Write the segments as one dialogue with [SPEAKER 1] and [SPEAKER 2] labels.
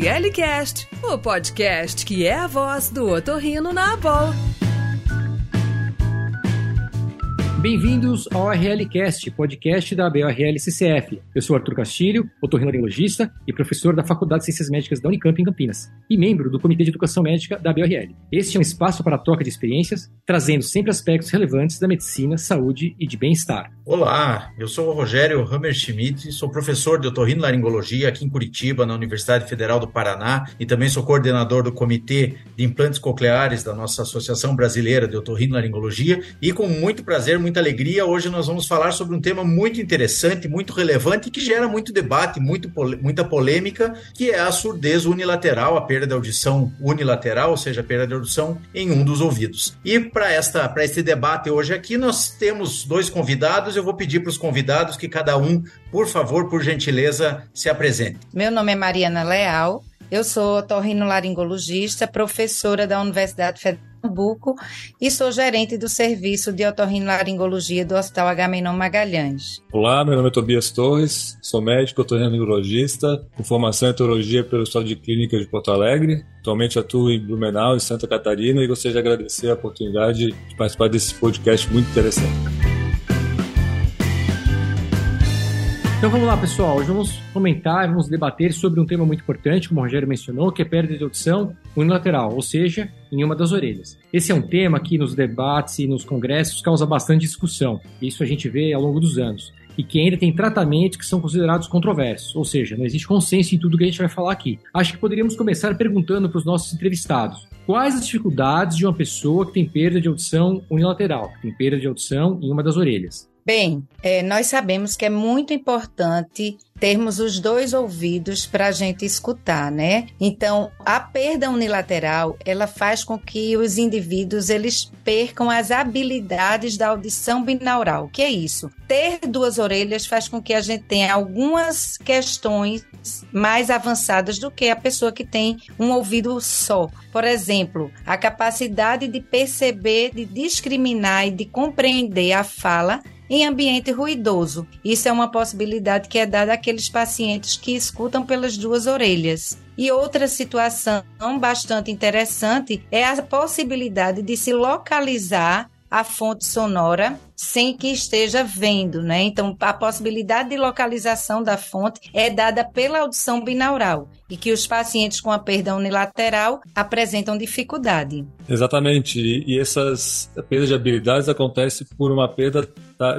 [SPEAKER 1] ORLcast, o podcast que é a voz do otorrino na Abol.
[SPEAKER 2] Bem-vindos ao RLcast, podcast da BRL CCF. Eu sou Arthur Castilho, otorrinolaringologista e professor da Faculdade de Ciências Médicas da Unicamp em Campinas e membro do Comitê de Educação Médica da BRL. Este é um espaço para troca de experiências, trazendo sempre aspectos relevantes da medicina, saúde e de bem-estar.
[SPEAKER 3] Olá, eu sou o Rogério Hammerschmidt, sou professor de otorrinolaringologia aqui em Curitiba, na Universidade Federal do Paraná e também sou coordenador do Comitê de Implantes Cocleares da nossa Associação Brasileira de Otorrinolaringologia e com muito prazer, muito muita alegria. Hoje nós vamos falar sobre um tema muito interessante, muito relevante que gera muito debate, muito, muita polêmica, que é a surdez unilateral, a perda de audição unilateral, ou seja, a perda de audição em um dos ouvidos. E para esta para este debate hoje aqui nós temos dois convidados. Eu vou pedir para os convidados que cada um, por favor, por gentileza, se apresente.
[SPEAKER 4] Meu nome é Mariana Leal. Eu sou otorrinolaringologista, professora da Universidade Federal Pernambuco e sou gerente do serviço de otorrinolaringologia do Hospital Agamenon Magalhães.
[SPEAKER 5] Olá, meu nome é Tobias Torres, sou médico otorrinolaringologista com formação em otorologia pelo Estado de Clínica de Porto Alegre. Atualmente atuo em Blumenau, em Santa Catarina e gostaria de agradecer a oportunidade de participar desse podcast muito interessante.
[SPEAKER 2] Então vamos lá, pessoal. Hoje vamos comentar, vamos debater sobre um tema muito importante, como o Rogério mencionou, que é perda de audição unilateral, ou seja, em uma das orelhas. Esse é um tema que nos debates e nos congressos causa bastante discussão. Isso a gente vê ao longo dos anos. E que ainda tem tratamentos que são considerados controversos, ou seja, não existe consenso em tudo que a gente vai falar aqui. Acho que poderíamos começar perguntando para os nossos entrevistados quais as dificuldades de uma pessoa que tem perda de audição unilateral, que tem perda de audição em uma das orelhas.
[SPEAKER 4] Bem, é, nós sabemos que é muito importante termos os dois ouvidos para a gente escutar, né? Então, a perda unilateral, ela faz com que os indivíduos eles percam as habilidades da audição binaural. O que é isso? Ter duas orelhas faz com que a gente tenha algumas questões mais avançadas do que a pessoa que tem um ouvido só. Por exemplo, a capacidade de perceber, de discriminar e de compreender a fala em ambiente ruidoso. Isso é uma possibilidade que é dada àqueles pacientes que escutam pelas duas orelhas. E outra situação bastante interessante é a possibilidade de se localizar a fonte sonora sem que esteja vendo, né? Então, a possibilidade de localização da fonte é dada pela audição binaural e que os pacientes com a perda unilateral apresentam dificuldade.
[SPEAKER 5] Exatamente. E essas perdas de habilidades acontecem por uma perda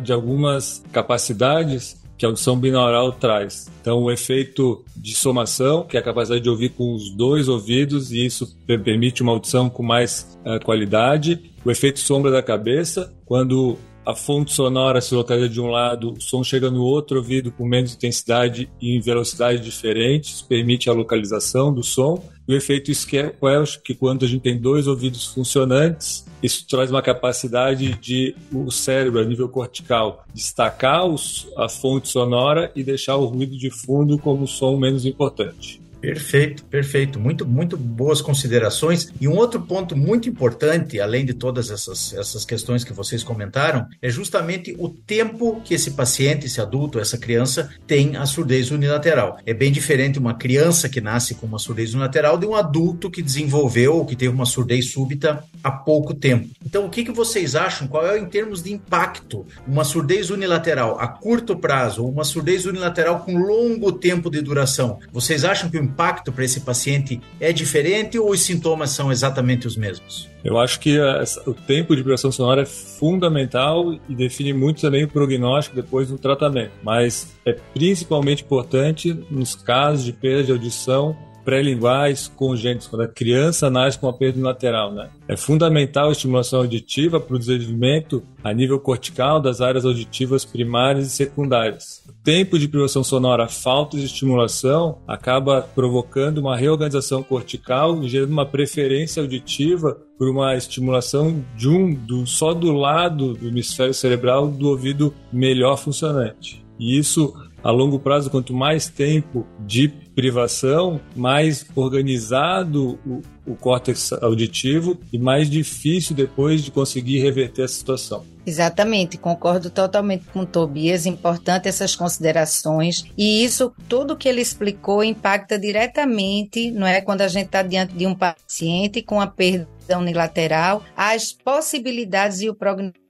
[SPEAKER 5] de algumas capacidades que a audição binaural traz. Então, o efeito de somação, que é a capacidade de ouvir com os dois ouvidos, e isso permite uma audição com mais uh, qualidade. O efeito sombra da cabeça, quando a fonte sonora se localiza de um lado, o som chega no outro ouvido com menos intensidade e em velocidade diferentes, permite a localização do som. E o efeito Squelch, que quando a gente tem dois ouvidos funcionantes, isso traz uma capacidade de o cérebro, a nível cortical, destacar os, a fonte sonora e deixar o ruído de fundo como som menos importante.
[SPEAKER 3] Perfeito, perfeito. Muito, muito boas considerações. E um outro ponto muito importante, além de todas essas, essas questões que vocês comentaram, é justamente o tempo que esse paciente, esse adulto, essa criança tem a surdez unilateral. É bem diferente uma criança que nasce com uma surdez unilateral de um adulto que desenvolveu ou que teve uma surdez súbita há pouco tempo. Então, o que, que vocês acham? Qual é, em termos de impacto, uma surdez unilateral a curto prazo ou uma surdez unilateral com longo tempo de duração? Vocês acham que o impacto para esse paciente é diferente ou os sintomas são exatamente os mesmos?
[SPEAKER 5] Eu acho que a, o tempo de vibração sonora é fundamental e define muito também o prognóstico depois do tratamento, mas é principalmente importante nos casos de perda de audição pré-linguais congênitos, quando a criança nasce com uma perda lateral. Né? É fundamental a estimulação auditiva para o desenvolvimento a nível cortical das áreas auditivas primárias e secundárias. O tempo de privação sonora, falta de estimulação, acaba provocando uma reorganização cortical gerando uma preferência auditiva por uma estimulação de um, do, só do lado do hemisfério cerebral do ouvido melhor funcionante. E isso, a longo prazo, quanto mais tempo de privação, mais organizado o, o córtex auditivo e mais difícil depois de conseguir reverter a situação.
[SPEAKER 4] Exatamente, concordo totalmente com o Tobias. Importante essas considerações. E isso, tudo que ele explicou, impacta diretamente, não é? Quando a gente está diante de um paciente com a perda unilateral, as possibilidades e o prognóstico,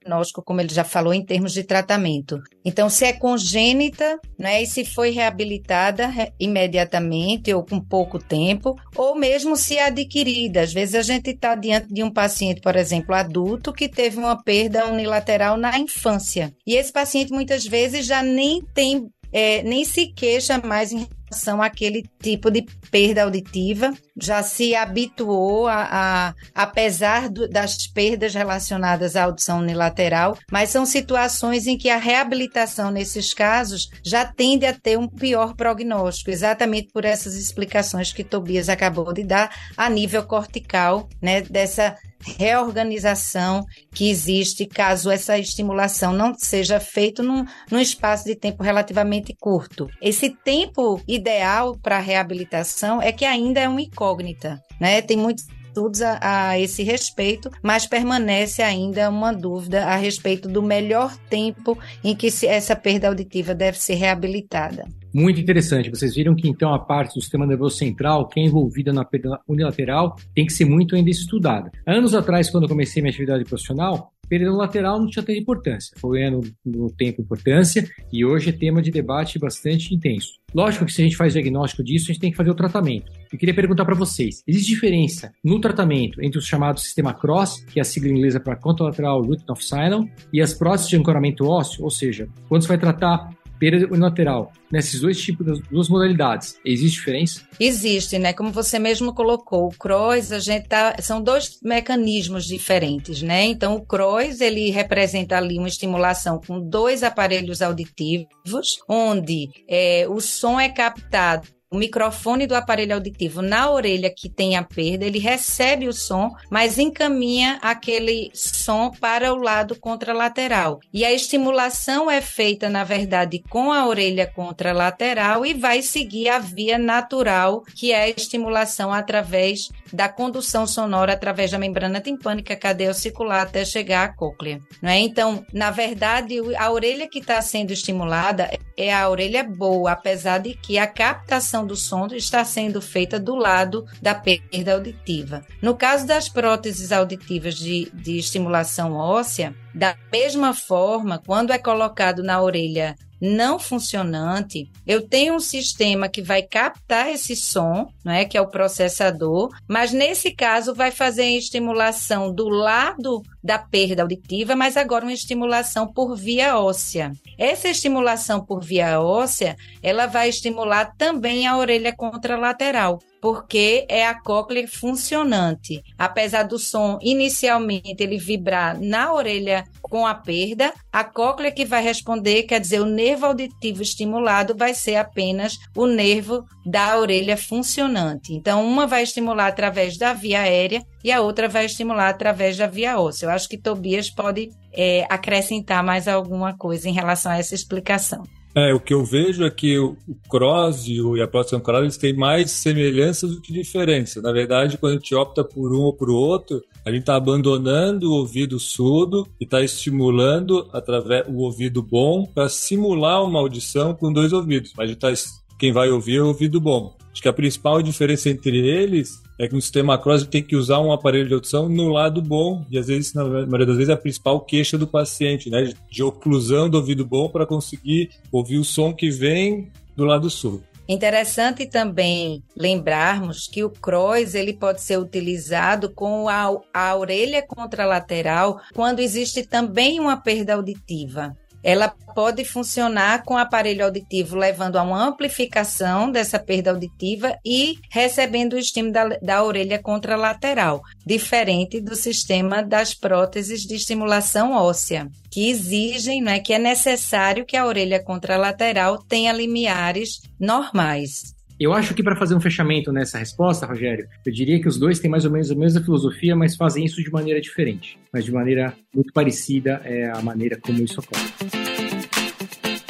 [SPEAKER 4] como ele já falou, em termos de tratamento. Então, se é congênita, né, e se foi reabilitada imediatamente ou com pouco tempo, ou mesmo se é adquirida. Às vezes a gente está diante de um paciente, por exemplo, adulto, que teve uma perda unilateral na infância. E esse paciente muitas vezes já nem tem é, nem se queixa mais em relação àquele tipo de perda auditiva, já se habituou a, a apesar do, das perdas relacionadas à audição unilateral, mas são situações em que a reabilitação nesses casos já tende a ter um pior prognóstico, exatamente por essas explicações que Tobias acabou de dar a nível cortical, né, dessa reorganização que existe caso essa estimulação não seja feita num, num espaço de tempo relativamente curto. Esse tempo ideal para a reabilitação é que ainda é uma incógnita, né? Tem muitos estudos a, a, esse respeito, mas permanece ainda uma dúvida a respeito do melhor tempo em que se, essa perda auditiva deve ser reabilitada.
[SPEAKER 2] Muito interessante. Vocês viram que então a parte do sistema nervoso central, que é envolvida na perda unilateral, tem que ser muito ainda estudada. Anos atrás, quando eu comecei minha atividade profissional, perda lateral não tinha tanta importância. Foi ganhando no tempo importância e hoje é tema de debate bastante intenso. Lógico que se a gente faz o diagnóstico disso, a gente tem que fazer o tratamento. Eu queria perguntar para vocês: existe diferença no tratamento entre o chamado sistema CROSS, que é a sigla inglesa para Contralateral Root of Sinus, e as próteses de ancoramento ósseo? Ou seja, quando você vai tratar perda unilateral, nesses dois tipos, das duas modalidades, existe diferença?
[SPEAKER 4] Existe, né? Como você mesmo colocou, o CROIS, a gente tá, são dois mecanismos diferentes, né? Então, o CROIS, ele representa ali uma estimulação com dois aparelhos auditivos, onde é, o som é captado o microfone do aparelho auditivo na orelha que tem a perda, ele recebe o som, mas encaminha aquele som para o lado contralateral. E a estimulação é feita, na verdade, com a orelha contralateral e vai seguir a via natural, que é a estimulação através da condução sonora através da membrana timpânica, cadeia circular até chegar à cóclea. Não é? Então, na verdade, a orelha que está sendo estimulada é a orelha boa, apesar de que a captação do som está sendo feita do lado da perda auditiva. No caso das próteses auditivas de, de estimulação óssea, da mesma forma, quando é colocado na orelha não funcionante, eu tenho um sistema que vai captar esse som, né, que é o processador, mas nesse caso vai fazer a estimulação do lado da perda auditiva, mas agora uma estimulação por via óssea. Essa estimulação por via óssea, ela vai estimular também a orelha contralateral porque é a cóclea funcionante. Apesar do som inicialmente ele vibrar na orelha com a perda, a cóclea que vai responder, quer dizer, o nervo auditivo estimulado vai ser apenas o nervo da orelha funcionante. Então, uma vai estimular através da via aérea e a outra vai estimular através da via óssea. Eu acho que Tobias pode é, acrescentar mais alguma coisa em relação a essa explicação.
[SPEAKER 5] É, o que eu vejo é que o cross e a prótese ancorada eles têm mais semelhanças do que diferenças. Na verdade, quando a gente opta por um ou por outro, a gente está abandonando o ouvido surdo e está estimulando através o ouvido bom para simular uma audição com dois ouvidos. Mas a gente tá, quem vai ouvir é o ouvido bom. Acho que a principal diferença entre eles é que no sistema cross tem que usar um aparelho de audição no lado bom, e às vezes, na maioria das vezes, é a principal queixa do paciente, né? De oclusão do ouvido bom para conseguir ouvir o som que vem do lado sul.
[SPEAKER 4] Interessante também lembrarmos que o CROIS ele pode ser utilizado com a, a orelha contralateral quando existe também uma perda auditiva ela pode funcionar com aparelho auditivo, levando a uma amplificação dessa perda auditiva e recebendo o estímulo da, da orelha contralateral, diferente do sistema das próteses de estimulação óssea, que exigem, né, que é necessário que a orelha contralateral tenha limiares normais.
[SPEAKER 2] Eu acho que para fazer um fechamento nessa resposta, Rogério, eu diria que os dois têm mais ou menos a mesma filosofia, mas fazem isso de maneira diferente. Mas de maneira muito parecida é a maneira como isso ocorre.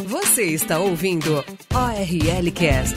[SPEAKER 1] Você está ouvindo ORL Cast.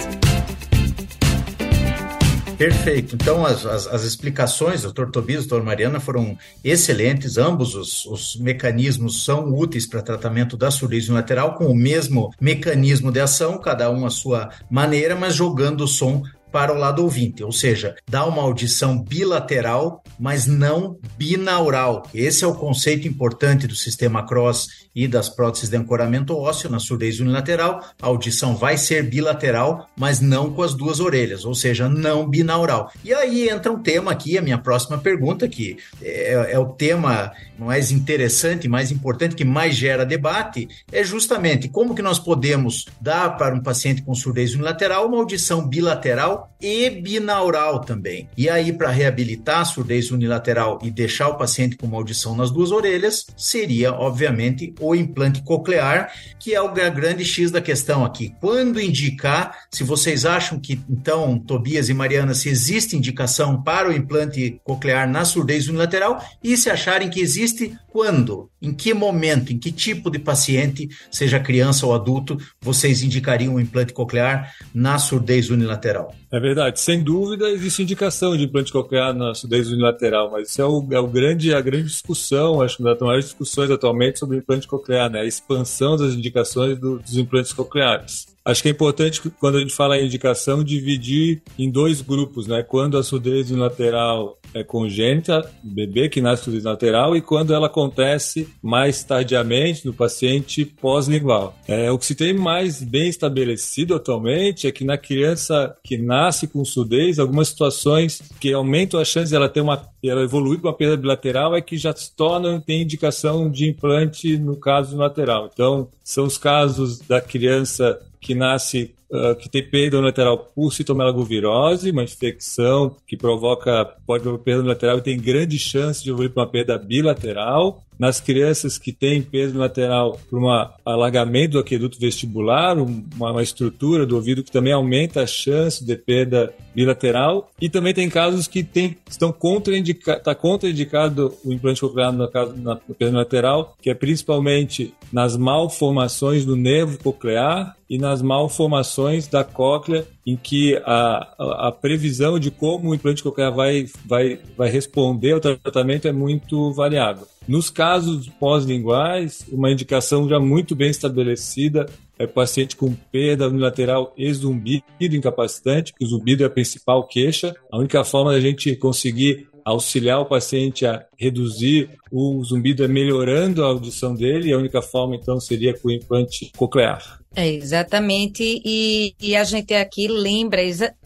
[SPEAKER 3] Perfeito. Então, as, as, as explicações, doutor Tobias e doutor Mariana, foram excelentes. Ambos os, os mecanismos são úteis para tratamento da surdez unilateral, com o mesmo mecanismo de ação, cada um à sua maneira, mas jogando o som para o lado ouvinte, ou seja, dá uma audição bilateral, mas não binaural. Esse é o conceito importante do sistema Cross e das próteses de ancoramento ósseo na surdez unilateral. A audição vai ser bilateral, mas não com as duas orelhas, ou seja, não binaural. E aí entra um tema aqui, a minha próxima pergunta, que é, é o tema mais interessante, mais importante, que mais gera debate, é justamente como que nós podemos dar para um paciente com surdez unilateral uma audição bilateral e binaural também. E aí, para reabilitar a surdez unilateral e deixar o paciente com uma audição nas duas orelhas, seria, obviamente, o implante coclear, que é o grande X da questão aqui. Quando indicar, se vocês acham que, então, Tobias e Mariana, se existe indicação para o implante coclear na surdez unilateral, e se acharem que existe, quando? Em que momento, em que tipo de paciente, seja criança ou adulto, vocês indicariam o implante coclear na surdez unilateral?
[SPEAKER 5] É verdade, sem dúvida existe indicação de implante coclear na surdez unilateral, mas isso é, o, é o grande, a grande discussão, acho que uma das maiores discussões atualmente sobre implante coclear, né? a expansão das indicações do, dos implantes cocleares. Acho que é importante, quando a gente fala em indicação, dividir em dois grupos, né? Quando a surdez unilateral é congênita, bebê que nasce com lateral, e quando ela acontece mais tardiamente no paciente pós-lingual. É, o que se tem mais bem estabelecido atualmente é que na criança que nasce com surdez, algumas situações que aumentam a chance de ela ter uma ela evoluir para uma perda bilateral é que já se tornam, tem indicação de implante no caso lateral. Então, são os casos da criança que nasce uh, que tem perda lateral por citomelagovirose, uma infecção que provoca, pode provocar perda lateral e tem grande chance de evoluir para uma perda bilateral nas crianças que têm peso lateral por um alargamento do aqueduto vestibular, uma, uma, estrutura do ouvido que também aumenta a chance de perda bilateral. E também tem casos que tem, estão contraindicados, está contraindicado o implante coclear no caso na, perda lateral, que é principalmente nas malformações do nervo coclear e nas malformações da cóclea em que a, a, previsão de como o implante coclear vai, vai, vai responder ao tratamento é muito variável. Nos casos pós-linguais, uma indicação já muito bem estabelecida é paciente com perda unilateral e zumbido incapacitante, que o zumbido é a principal queixa. A única forma da gente conseguir auxiliar o paciente a reduzir o zumbido melhorando a audição dele, e a única forma então seria com o implante coclear.
[SPEAKER 4] É, exatamente, e, e a gente aqui lembra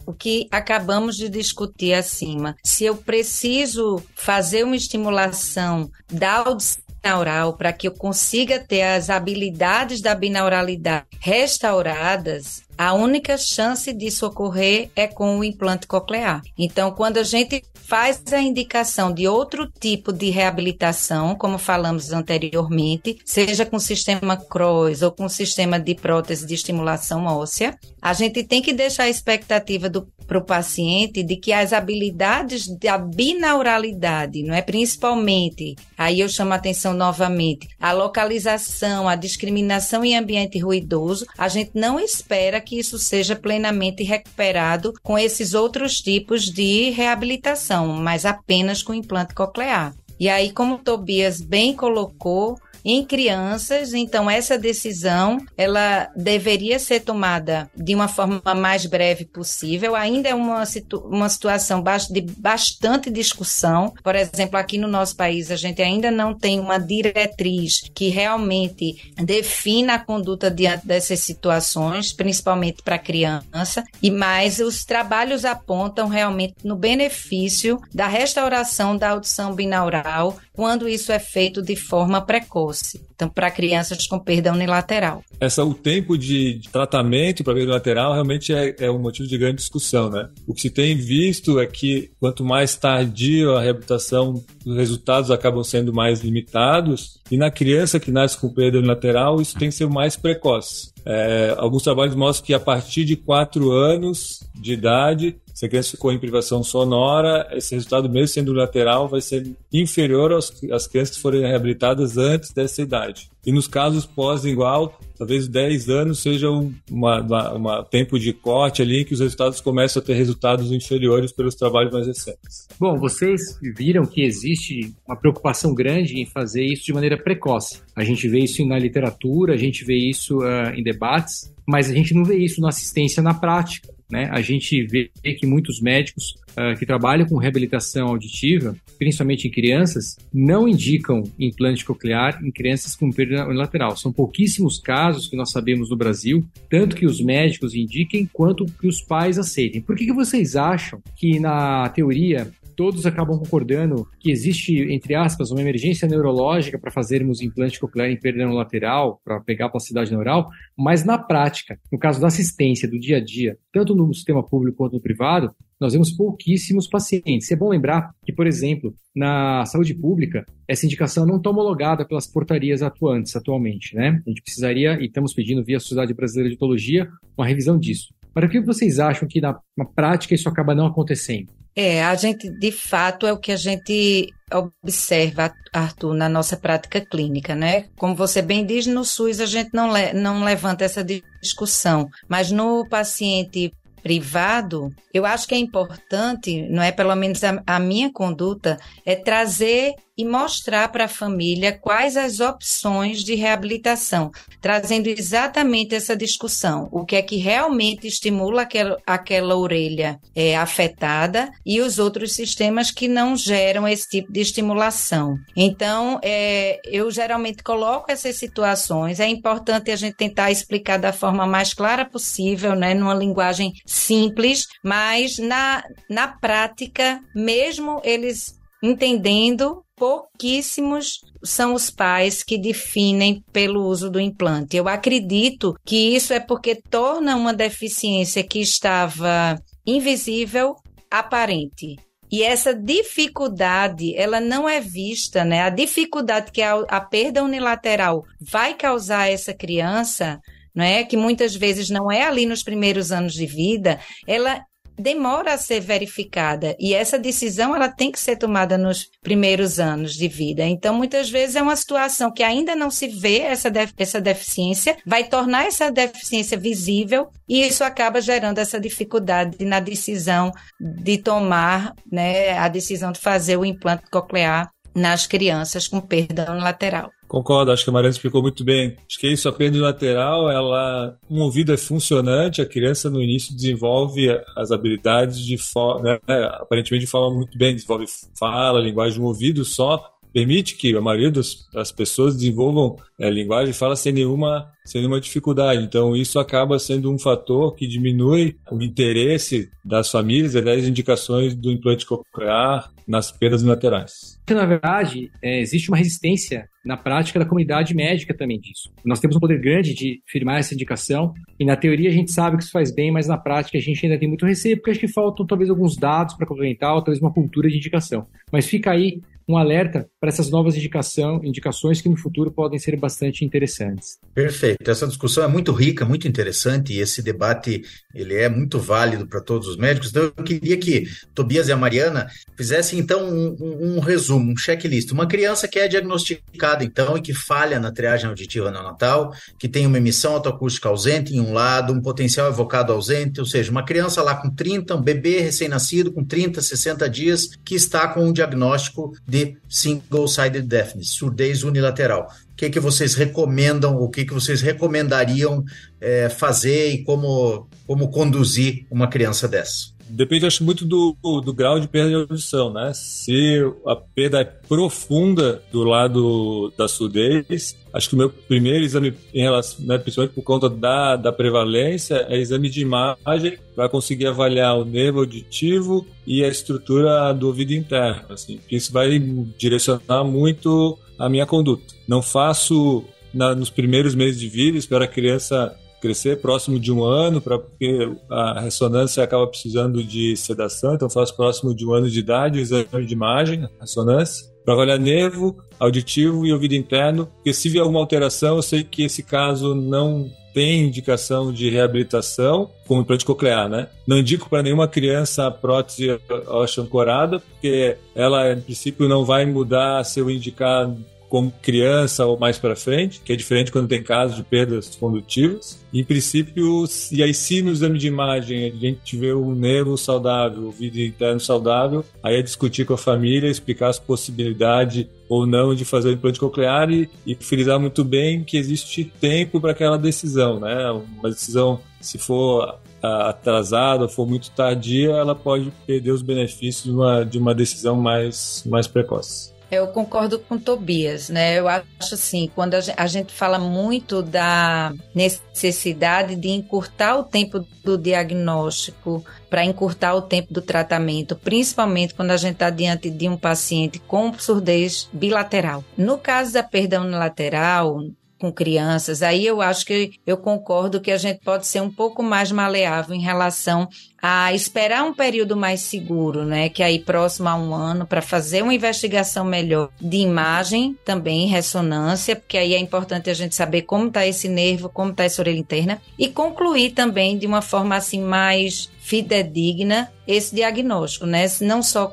[SPEAKER 4] o que acabamos de discutir acima. Se eu preciso fazer uma estimulação da audição binaural para que eu consiga ter as habilidades da binauralidade restauradas, a única chance disso ocorrer é com o implante coclear. Então, quando a gente faz a indicação de outro tipo de reabilitação, como falamos anteriormente, seja com sistema CROS ou com sistema de prótese de estimulação óssea, a gente tem que deixar a expectativa para o paciente de que as habilidades da binauralidade, não é principalmente, aí eu chamo a atenção novamente, a localização, a discriminação em ambiente ruidoso, a gente não espera que isso seja plenamente recuperado com esses outros tipos de reabilitação, mas apenas com implante coclear. E aí, como Tobias bem colocou, em crianças, então essa decisão ela deveria ser tomada de uma forma mais breve possível. Ainda é uma, situ uma situação de bastante discussão. Por exemplo, aqui no nosso país a gente ainda não tem uma diretriz que realmente defina a conduta diante dessas situações, principalmente para criança. E mais os trabalhos apontam realmente no benefício da restauração da audição binaural quando isso é feito de forma precoce. Então, para crianças com perda unilateral.
[SPEAKER 5] Essa, o tempo de, tratamento para perda unilateral realmente é, é um motivo de grande discussão, né? O que se tem visto é que quanto mais tardio a reabilitação, os resultados acabam sendo mais limitados. E na criança que nasce com perda unilateral, isso tem que ser mais precoce. É, alguns trabalhos mostram que a partir de 4 anos de idade, se a criança ficou em privação sonora, esse resultado, mesmo sendo lateral, vai ser inferior aos, às crianças que forem reabilitadas antes dessa idade. E nos casos pós-igual, talvez 10 anos seja um uma, uma, uma, tempo de corte ali que os resultados começam a ter resultados inferiores pelos trabalhos mais recentes.
[SPEAKER 2] Bom, vocês viram que existe uma preocupação grande em fazer isso de maneira precoce. A gente vê isso na literatura, a gente vê isso uh, em debates, mas a gente não vê isso na assistência na prática. Né? A gente vê que muitos médicos uh, que trabalham com reabilitação auditiva, principalmente em crianças, não indicam implante coclear em crianças com perda unilateral. São pouquíssimos casos que nós sabemos no Brasil, tanto que os médicos indiquem quanto que os pais aceitem. Por que, que vocês acham que na teoria todos acabam concordando que existe, entre aspas, uma emergência neurológica para fazermos implante coclear em perda lateral, para pegar a plasticidade neural, mas na prática, no caso da assistência do dia a dia, tanto no sistema público quanto no privado, nós vemos pouquíssimos pacientes. É bom lembrar que, por exemplo, na saúde pública, essa indicação não está homologada pelas portarias atuantes atualmente, né? A gente precisaria, e estamos pedindo via Sociedade Brasileira de Otologia, uma revisão disso. Para que vocês acham que na, na prática isso acaba não acontecendo?
[SPEAKER 4] É, a gente, de fato, é o que a gente observa, Arthur, na nossa prática clínica, né? Como você bem diz, no SUS a gente não, le não levanta essa discussão, mas no paciente privado, eu acho que é importante, não é pelo menos a, a minha conduta, é trazer e mostrar para a família quais as opções de reabilitação, trazendo exatamente essa discussão, o que é que realmente estimula aquela, aquela orelha é, afetada e os outros sistemas que não geram esse tipo de estimulação. Então, é, eu geralmente coloco essas situações, é importante a gente tentar explicar da forma mais clara possível, né, numa linguagem simples, mas na, na prática, mesmo eles entendendo pouquíssimos são os pais que definem pelo uso do implante. Eu acredito que isso é porque torna uma deficiência que estava invisível aparente. E essa dificuldade, ela não é vista, né? A dificuldade que a, a perda unilateral vai causar a essa criança, não é? Que muitas vezes não é ali nos primeiros anos de vida, ela demora a ser verificada e essa decisão ela tem que ser tomada nos primeiros anos de vida. Então, muitas vezes é uma situação que ainda não se vê essa, def essa deficiência, vai tornar essa deficiência visível e isso acaba gerando essa dificuldade na decisão de tomar, né, a decisão de fazer o implante coclear nas crianças com perda unilateral.
[SPEAKER 5] Concordo, acho que a Mariana explicou muito bem. Acho que isso, a perda lateral, ela, um ouvido é funcionante, a criança no início desenvolve as habilidades de forma, né, aparentemente de forma muito bem, desenvolve fala, linguagem, um ouvido só permite que a maioria das, das pessoas desenvolvam é, linguagem e fala sem nenhuma, sem nenhuma dificuldade. Então, isso acaba sendo um fator que diminui o interesse das famílias e das indicações do implante coclear nas perdas laterais.
[SPEAKER 2] Na verdade, é, existe uma resistência na prática da comunidade médica também disso. Nós temos um poder grande de firmar essa indicação e na teoria a gente sabe que isso faz bem, mas na prática a gente ainda tem muito receio porque acho que faltam talvez alguns dados para complementar ou talvez uma cultura de indicação. Mas fica aí um alerta para essas novas indicação, indicações que no futuro podem ser bastante interessantes.
[SPEAKER 3] Perfeito. Essa discussão é muito rica, muito interessante e esse debate ele é muito válido para todos os médicos. Então eu queria que Tobias e a Mariana fizessem então um, um, um resumo, um checklist. Uma criança que é diagnosticada então e que falha na triagem auditiva neonatal, que tem uma emissão autoacústica ausente em um lado, um potencial evocado ausente, ou seja, uma criança lá com 30, um bebê recém-nascido com 30, 60 dias que está com um diagnóstico de single-sided deafness, surdez unilateral. O que, que vocês recomendam, o que, que vocês recomendariam é, fazer e como, como conduzir uma criança dessa?
[SPEAKER 5] Depende, acho, muito do, do grau de perda de audição, né? Se a perda é profunda do lado da surdez, acho que o meu primeiro exame, em relação, né, principalmente por conta da, da prevalência, é exame de imagem para conseguir avaliar o nervo auditivo e a estrutura do ouvido interno. Assim, isso vai direcionar muito a minha conduta. Não faço na, nos primeiros meses de vida, espero a criança crescer próximo de um ano, pra, porque a ressonância acaba precisando de sedação, então faço próximo de um ano de idade o exame de imagem, ressonância, para avaliar nervo, auditivo e ouvido interno, porque se vier alguma alteração, eu sei que esse caso não tem indicação de reabilitação como implante coclear, né? Não indico para nenhuma criança a prótese ancorada, porque ela, em princípio, não vai mudar se eu indicar como criança ou mais para frente, que é diferente quando tem casos de perdas condutivas. Em princípio, e aí se no exame de imagem a gente vê um nervo saudável, o ouvido interno saudável, aí é discutir com a família, explicar as possibilidades ou não de fazer o implante coclear e, e frisar muito bem que existe tempo para aquela decisão, né? Uma decisão, se for atrasada, for muito tardia, ela pode perder os benefícios de uma, de uma decisão mais, mais precoce.
[SPEAKER 4] Eu concordo com Tobias, né? Eu acho assim, quando a gente fala muito da necessidade de encurtar o tempo do diagnóstico para encurtar o tempo do tratamento, principalmente quando a gente está diante de um paciente com surdez bilateral. No caso da perda unilateral, com crianças, aí eu acho que eu concordo que a gente pode ser um pouco mais maleável em relação a esperar um período mais seguro, né? Que aí próximo a um ano, para fazer uma investigação melhor de imagem, também ressonância, porque aí é importante a gente saber como está esse nervo, como está essa orelha interna, e concluir também de uma forma assim mais fidedigna esse diagnóstico, né? Não só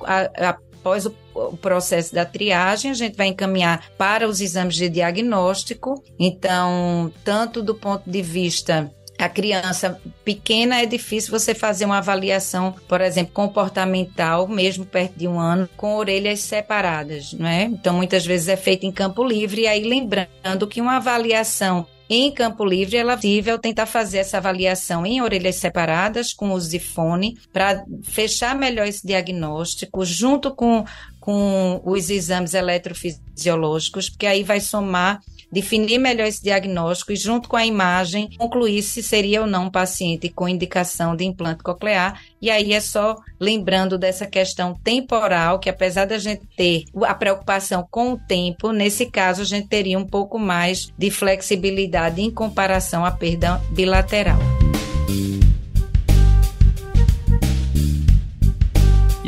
[SPEAKER 4] após o o processo da triagem, a gente vai encaminhar para os exames de diagnóstico. Então, tanto do ponto de vista a criança pequena é difícil você fazer uma avaliação, por exemplo, comportamental, mesmo perto de um ano, com orelhas separadas, não é? Então, muitas vezes é feito em campo livre, e aí lembrando que uma avaliação em campo livre, ela é possível tentar fazer essa avaliação em orelhas separadas, com uso de fone, para fechar melhor esse diagnóstico, junto com, com os exames eletrofisiológicos, porque aí vai somar definir melhor esse diagnóstico e, junto com a imagem, concluir se seria ou não um paciente com indicação de implante coclear. E aí é só lembrando dessa questão temporal, que apesar da gente ter a preocupação com o tempo, nesse caso a gente teria um pouco mais de flexibilidade em comparação à perda bilateral.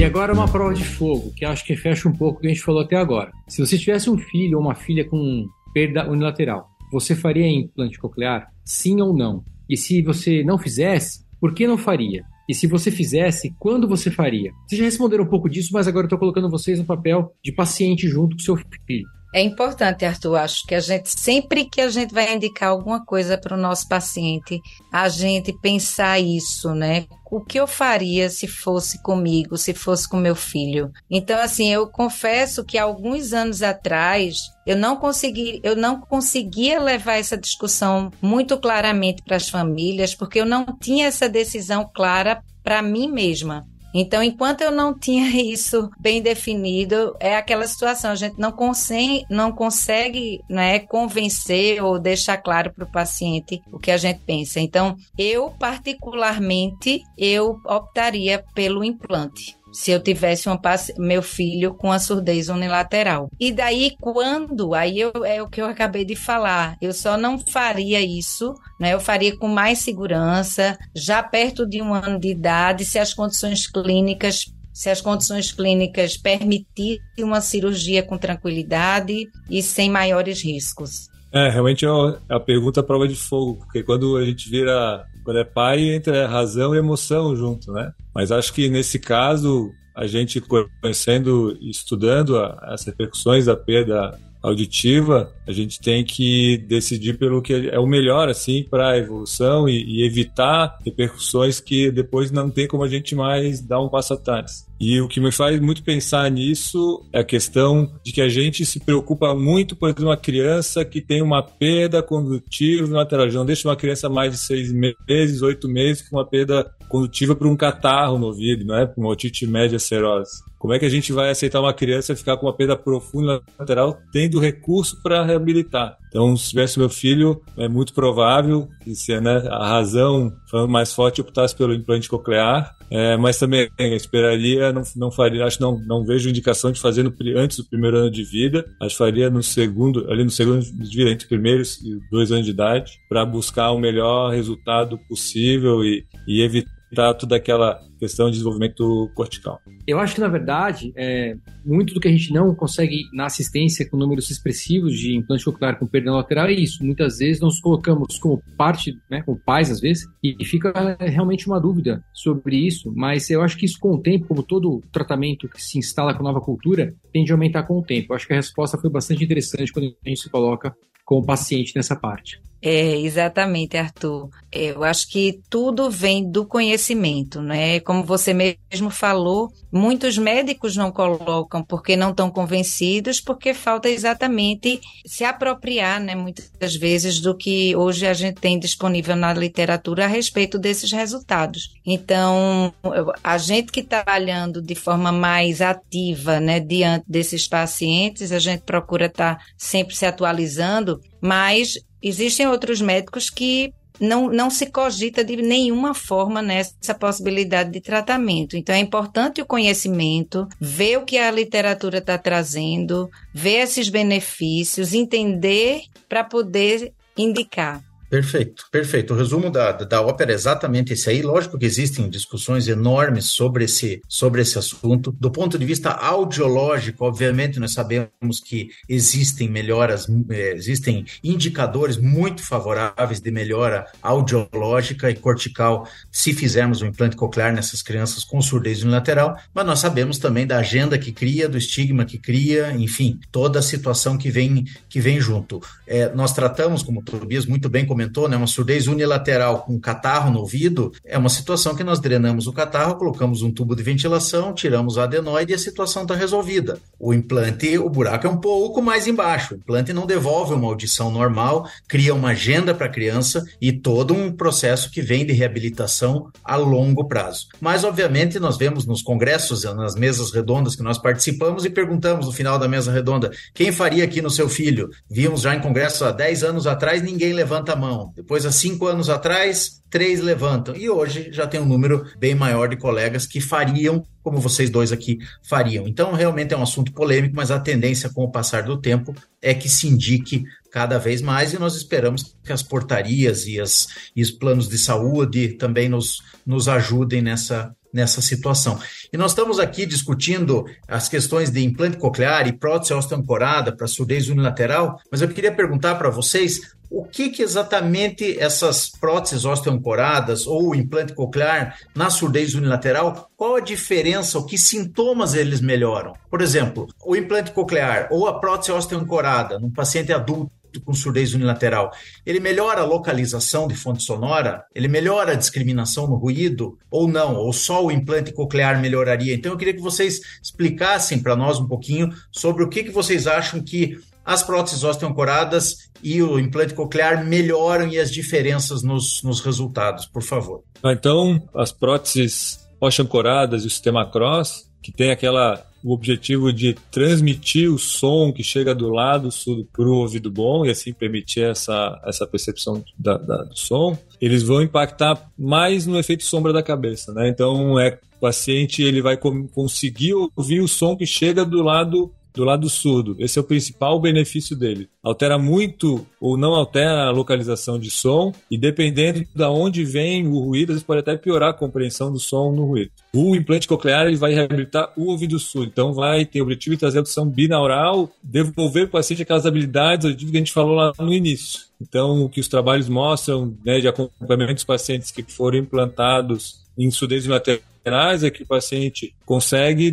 [SPEAKER 2] E agora uma prova de fogo, que acho que fecha um pouco o que a gente falou até agora. Se você tivesse um filho ou uma filha com perda unilateral. Você faria implante coclear? Sim ou não? E se você não fizesse, por que não faria? E se você fizesse, quando você faria? Vocês já responderam um pouco disso, mas agora eu estou colocando vocês no papel de paciente junto com seu filho.
[SPEAKER 4] É importante, Arthur, acho que a gente, sempre que a gente vai indicar alguma coisa para o nosso paciente, a gente pensar isso, né? O que eu faria se fosse comigo, se fosse com meu filho? Então, assim, eu confesso que alguns anos atrás eu não consegui, eu não conseguia levar essa discussão muito claramente para as famílias, porque eu não tinha essa decisão clara para mim mesma. Então, enquanto eu não tinha isso bem definido, é aquela situação, a gente não consegue, não consegue né, convencer ou deixar claro para o paciente o que a gente pensa. Então, eu particularmente, eu optaria pelo implante se eu tivesse uma, meu filho com a surdez unilateral. E daí, quando, aí eu, é o que eu acabei de falar, eu só não faria isso, né? Eu faria com mais segurança, já perto de um ano de idade, se as condições clínicas se as condições clínicas permitirem uma cirurgia com tranquilidade e sem maiores riscos.
[SPEAKER 5] É, realmente é a pergunta prova de fogo, porque quando a gente vira quando é pai, entra razão e emoção junto, né? Mas acho que nesse caso, a gente conhecendo e estudando as repercussões da perda auditiva, a gente tem que decidir pelo que é o melhor assim para a evolução e, e, evitar repercussões que depois não tem como a gente mais dar um passo atrás. E o que me faz muito pensar nisso é a questão de que a gente se preocupa muito por uma criança que tem uma perda condutiva lateral. Não deixa uma criança mais de seis meses, oito meses com uma perda condutiva por um catarro no ouvido, não é? Por uma otite média serose. Como é que a gente vai aceitar uma criança ficar com uma perda profunda lateral tendo recurso para reabilitar? Então, se tivesse meu filho, é muito provável que se né, a razão mais forte optasse pelo implante coclear, é, mas também esperaria, não, não faria, acho não, não vejo indicação de fazer no, antes do primeiro ano de vida, acho faria no segundo, ali no segundo de vida, entre primeiros e dois anos de idade, para buscar o melhor resultado possível e, e evitar toda aquela questão de desenvolvimento cortical.
[SPEAKER 2] Eu acho que, na verdade, é, muito do que a gente não consegue na assistência com números expressivos de implante coclear com perda lateral é isso. Muitas vezes nós colocamos como parte, né, como pais às vezes, e fica realmente uma dúvida sobre isso, mas eu acho que isso com o tempo, como todo tratamento que se instala com nova cultura, tende a aumentar com o tempo. Eu acho que a resposta foi bastante interessante quando a gente se coloca com o paciente nessa parte.
[SPEAKER 4] É, exatamente, Arthur. Eu acho que tudo vem do conhecimento, né? Como você mesmo falou, muitos médicos não colocam porque não estão convencidos, porque falta exatamente se apropriar, né, muitas vezes, do que hoje a gente tem disponível na literatura a respeito desses resultados. Então, a gente que está trabalhando de forma mais ativa, né, diante desses pacientes, a gente procura estar tá sempre se atualizando, mas Existem outros médicos que não, não se cogita de nenhuma forma nessa possibilidade de tratamento. Então, é importante o conhecimento, ver o que a literatura está trazendo, ver esses benefícios, entender para poder indicar.
[SPEAKER 3] Perfeito, perfeito. O resumo da, da ópera é exatamente esse aí. Lógico que existem discussões enormes sobre esse, sobre esse assunto. Do ponto de vista audiológico, obviamente, nós sabemos que existem melhoras, eh, existem indicadores muito favoráveis de melhora audiológica e cortical se fizermos um implante coclear nessas crianças com surdez unilateral, mas nós sabemos também da agenda que cria, do estigma que cria, enfim, toda a situação que vem, que vem junto. É, nós tratamos, como o Tobias muito bem comentou, comentou, né, uma surdez unilateral com catarro no ouvido, é uma situação que nós drenamos o catarro, colocamos um tubo de ventilação, tiramos o adenoide e a situação está resolvida. O implante, o buraco é um pouco mais embaixo. O implante não devolve uma audição normal, cria uma agenda para a criança e todo um processo que vem de reabilitação a longo prazo. Mas, obviamente, nós vemos nos congressos, nas mesas redondas que nós participamos e perguntamos no final da mesa redonda: quem faria aqui no seu filho? Vimos já em congresso há 10 anos atrás, ninguém levanta a mão mão. Depois, há cinco anos atrás, três levantam. E hoje já tem um número bem maior de colegas que fariam como vocês dois aqui fariam. Então, realmente é um assunto polêmico, mas a tendência com o passar do tempo é que se indique cada vez mais e nós esperamos que as portarias e, as, e os planos de saúde também nos, nos ajudem nessa, nessa situação. E nós estamos aqui discutindo as questões de implante coclear e prótese osteoancorada para surdez unilateral, mas eu queria perguntar para vocês o que, que, exatamente essas próteses osteoancoradas ou implante coclear na surdez unilateral, qual a diferença, o que sintomas eles melhoram? Por exemplo, o implante coclear ou a prótese osteoancorada num paciente adulto com surdez unilateral, ele melhora a localização de fonte sonora? Ele melhora a discriminação no ruído? Ou não? Ou só o implante coclear melhoraria? Então eu queria que vocês explicassem para nós um pouquinho sobre o que, que vocês acham que as próteses osteoancoradas e o implante coclear melhoram e as diferenças nos, nos resultados, por favor.
[SPEAKER 5] Então, as próteses osteoancoradas e o sistema cross, que tem aquela o objetivo de transmitir o som que chega do lado surdo para o ouvido bom e assim permitir essa, essa percepção da, da, do som, eles vão impactar mais no efeito sombra da cabeça, né? Então, é, o paciente ele vai conseguir ouvir o som que chega do lado do lado surdo. Esse é o principal benefício dele. Altera muito ou não altera a localização de som e dependendo de onde vem o ruído, vezes pode até piorar a compreensão do som no ruído. O implante coclear ele vai reabilitar o ouvido surdo, então vai ter o objetivo de trazer a audição binaural, devolver para o paciente aquelas habilidades que a gente falou lá no início. Então, o que os trabalhos mostram né, de acompanhamento dos pacientes que foram implantados em surdez laterais é que o paciente consegue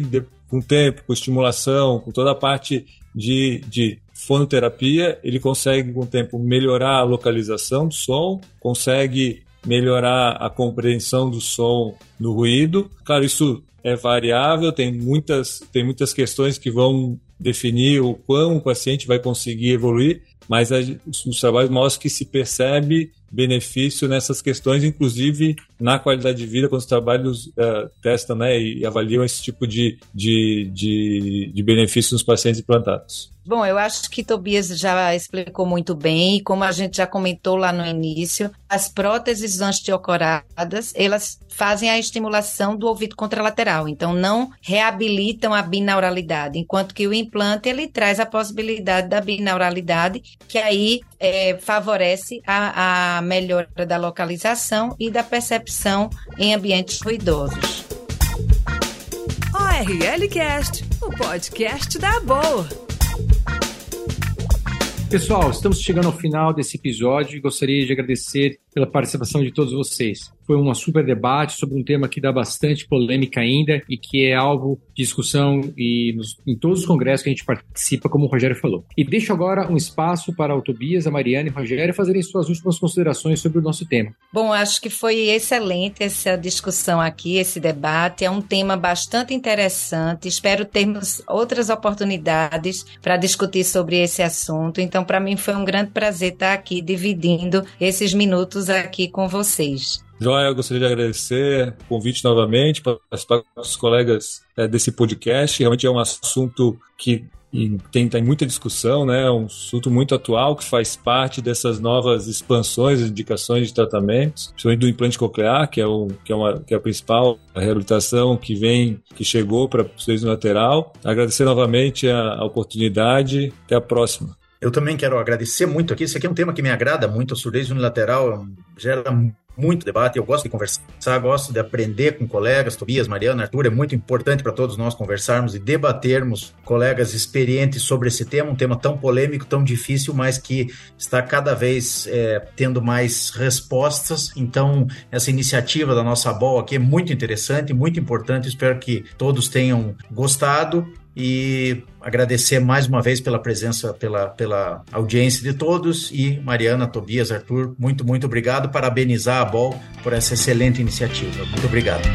[SPEAKER 5] com tempo, com estimulação, com toda a parte de, de fonoterapia, ele consegue com o tempo melhorar a localização do som, consegue melhorar a compreensão do som no ruído. Claro, isso é variável, tem muitas, tem muitas questões que vão definir o quão o paciente vai conseguir evoluir, mas os trabalhos mostram que se percebe benefício nessas questões, inclusive na qualidade de vida, quando os trabalhos uh, testam né, e avaliam esse tipo de, de, de, de benefício nos pacientes implantados.
[SPEAKER 4] Bom, eu acho que Tobias já explicou muito bem, como a gente já comentou lá no início, as próteses osteocoradas, elas fazem a estimulação do ouvido contralateral, então não reabilitam a binauralidade, enquanto que o implante ele traz a possibilidade da binauralidade, que aí é, favorece a, a melhora da localização e da percepção em ambientes ruidosos.
[SPEAKER 1] RLCast, o podcast da boa.
[SPEAKER 2] Pessoal, estamos chegando ao final desse episódio e gostaria de agradecer pela participação de todos vocês. Foi um super debate sobre um tema que dá bastante polêmica ainda e que é alvo de discussão e nos, em todos os congressos que a gente participa, como o Rogério falou. E deixo agora um espaço para o Tobias, a Mariana e o Rogério fazerem suas últimas considerações sobre o nosso tema.
[SPEAKER 4] Bom, acho que foi excelente essa discussão aqui, esse debate. É um tema bastante interessante. Espero termos outras oportunidades para discutir sobre esse assunto. Então, para mim foi um grande prazer estar aqui dividindo esses minutos aqui com vocês.
[SPEAKER 5] Joia, eu gostaria de agradecer o convite novamente para participar com os colegas é, desse podcast. Realmente é um assunto que tem, tem muita discussão, né? É um assunto muito atual que faz parte dessas novas expansões, indicações de tratamentos, principalmente do implante coclear, que é, o, que é, uma, que é a principal reabilitação que vem, que chegou para o lateral. Agradecer novamente a, a oportunidade. Até a próxima.
[SPEAKER 3] Eu também quero agradecer muito aqui. Esse aqui é um tema que me agrada muito. A surdez unilateral gera muito debate. Eu gosto de conversar, gosto de aprender com colegas. Tobias, Mariana, Arthur. É muito importante para todos nós conversarmos e debatermos colegas experientes sobre esse tema. Um tema tão polêmico, tão difícil, mas que está cada vez é, tendo mais respostas. Então, essa iniciativa da nossa BOL aqui é muito interessante, muito importante. Espero que todos tenham gostado e agradecer mais uma vez pela presença, pela, pela audiência de todos e Mariana, Tobias, Arthur, muito, muito obrigado. Parabenizar a BOL por essa excelente iniciativa. Muito obrigado.